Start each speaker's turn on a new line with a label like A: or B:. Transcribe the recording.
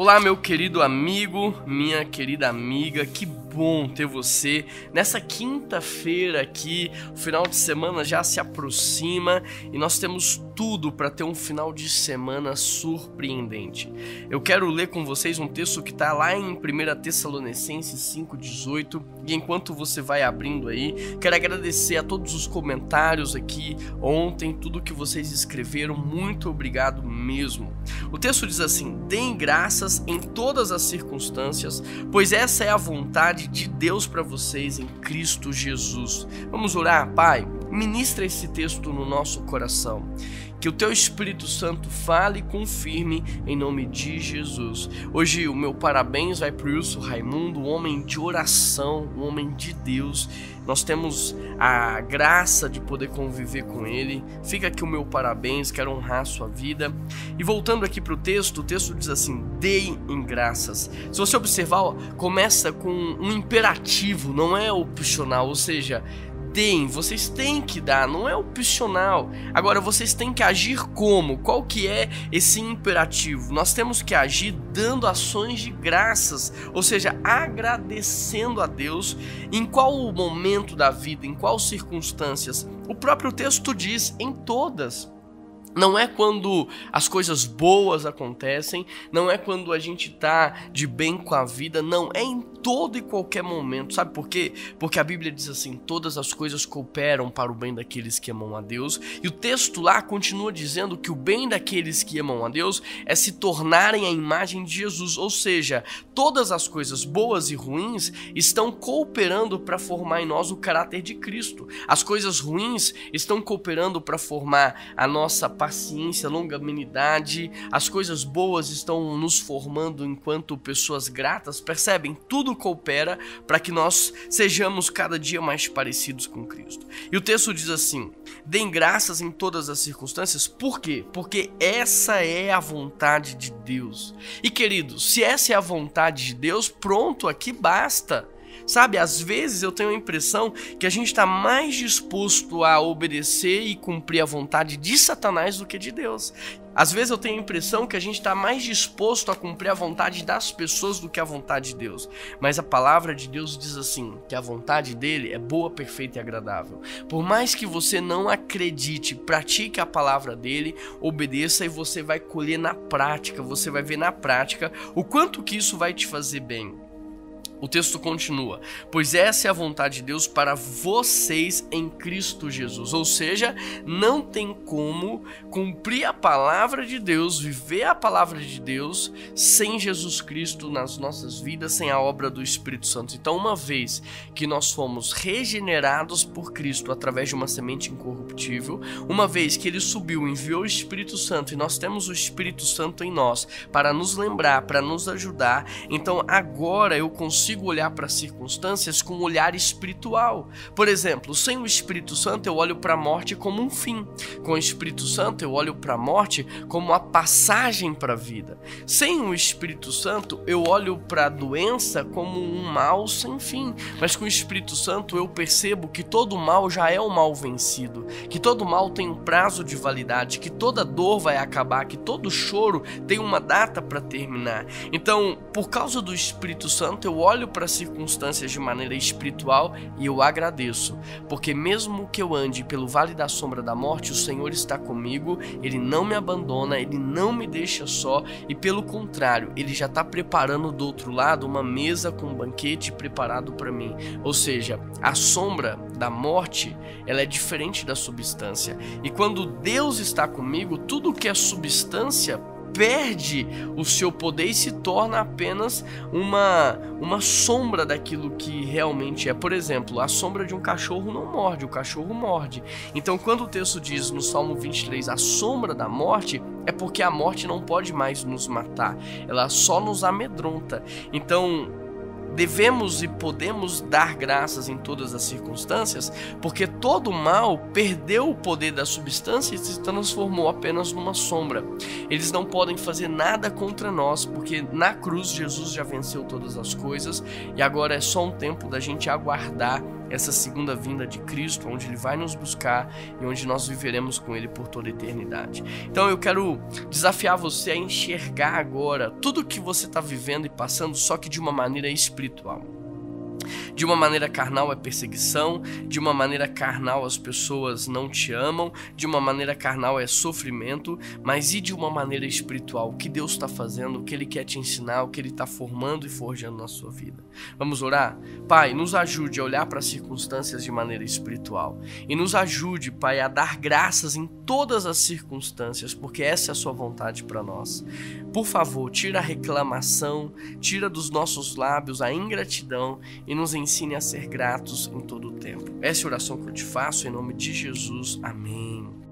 A: Olá, meu querido amigo, minha querida amiga, que bom ter você nessa quinta-feira aqui. O final de semana já se aproxima e nós temos tudo para ter um final de semana surpreendente. Eu quero ler com vocês um texto que está lá em 1 Tessalonicenses 5,18 e enquanto você vai abrindo aí, quero agradecer a todos os comentários aqui ontem, tudo que vocês escreveram, muito obrigado mesmo. O texto diz assim: Deem graças em todas as circunstâncias, pois essa é a vontade de Deus para vocês em Cristo Jesus. Vamos orar, Pai? Ministra esse texto no nosso coração. Que o teu Espírito Santo fale e confirme em nome de Jesus. Hoje o meu parabéns vai para o Wilson Raimundo, um homem de oração, um homem de Deus. Nós temos a graça de poder conviver com ele. Fica aqui o meu parabéns, quero honrar a sua vida. E voltando aqui para o texto, o texto diz assim: deem em graças. Se você observar, começa com um imperativo, não é opcional, ou seja, vocês têm que dar, não é opcional. Agora vocês têm que agir como? Qual que é esse imperativo? Nós temos que agir dando ações de graças, ou seja, agradecendo a Deus em qual momento da vida, em quais circunstâncias. O próprio texto diz em todas. Não é quando as coisas boas acontecem, não é quando a gente tá de bem com a vida, não, é em todo e qualquer momento. Sabe por quê? Porque a Bíblia diz assim: todas as coisas cooperam para o bem daqueles que amam a Deus. E o texto lá continua dizendo que o bem daqueles que amam a Deus é se tornarem a imagem de Jesus. Ou seja, todas as coisas boas e ruins estão cooperando para formar em nós o caráter de Cristo. As coisas ruins estão cooperando para formar a nossa paciência, longanimidade, as coisas boas estão nos formando enquanto pessoas gratas, percebem? Tudo coopera para que nós sejamos cada dia mais parecidos com Cristo. E o texto diz assim: deem graças em todas as circunstâncias, por quê? Porque essa é a vontade de Deus. E queridos, se essa é a vontade de Deus, pronto, aqui basta. Sabe, às vezes eu tenho a impressão que a gente está mais disposto a obedecer e cumprir a vontade de Satanás do que de Deus. Às vezes eu tenho a impressão que a gente está mais disposto a cumprir a vontade das pessoas do que a vontade de Deus. Mas a palavra de Deus diz assim: que a vontade dele é boa, perfeita e agradável. Por mais que você não acredite, pratique a palavra dele, obedeça e você vai colher na prática, você vai ver na prática o quanto que isso vai te fazer bem. O texto continua: Pois essa é a vontade de Deus para vocês em Cristo Jesus. Ou seja, não tem como cumprir a palavra de Deus, viver a palavra de Deus, sem Jesus Cristo nas nossas vidas, sem a obra do Espírito Santo. Então, uma vez que nós fomos regenerados por Cristo através de uma semente incorruptível, uma vez que ele subiu, enviou o Espírito Santo e nós temos o Espírito Santo em nós para nos lembrar, para nos ajudar, então agora eu consigo consigo olhar para as circunstâncias com um olhar espiritual. Por exemplo, sem o Espírito Santo eu olho para a morte como um fim. Com o Espírito Santo eu olho para a morte como a passagem para a vida. Sem o Espírito Santo eu olho para a doença como um mal sem fim. Mas com o Espírito Santo eu percebo que todo mal já é um mal vencido, que todo mal tem um prazo de validade, que toda dor vai acabar, que todo choro tem uma data para terminar. Então, por causa do Espírito Santo, eu olho olho para as circunstâncias de maneira espiritual e eu agradeço, porque mesmo que eu ande pelo vale da sombra da morte, o Senhor está comigo, Ele não me abandona, Ele não me deixa só e pelo contrário, Ele já está preparando do outro lado uma mesa com um banquete preparado para mim. Ou seja, a sombra da morte ela é diferente da substância e quando Deus está comigo, tudo que é substância perde o seu poder e se torna apenas uma, uma sombra daquilo que realmente é. Por exemplo, a sombra de um cachorro não morde, o cachorro morde. Então, quando o texto diz no Salmo 23 a sombra da morte, é porque a morte não pode mais nos matar, ela só nos amedronta. Então, devemos e podemos dar graças em todas as circunstâncias, porque todo mal perdeu o poder da substância e se transformou apenas numa sombra. Eles não podem fazer nada contra nós, porque na cruz Jesus já venceu todas as coisas e agora é só um tempo da gente aguardar essa segunda vinda de Cristo, onde Ele vai nos buscar e onde nós viveremos com Ele por toda a eternidade. Então eu quero desafiar você a enxergar agora tudo que você está vivendo e passando, só que de uma maneira espiritual. De uma maneira carnal é perseguição, de uma maneira carnal as pessoas não te amam, de uma maneira carnal é sofrimento, mas e de uma maneira espiritual? O que Deus está fazendo, o que Ele quer te ensinar, o que Ele está formando e forjando na sua vida. Vamos orar? Pai, nos ajude a olhar para as circunstâncias de maneira espiritual e nos ajude, Pai, a dar graças em todas as circunstâncias, porque essa é a Sua vontade para nós. Por favor, tira a reclamação, tira dos nossos lábios a ingratidão e nos ensine a ser gratos em todo o tempo. Essa oração que eu te faço em nome de Jesus. Amém.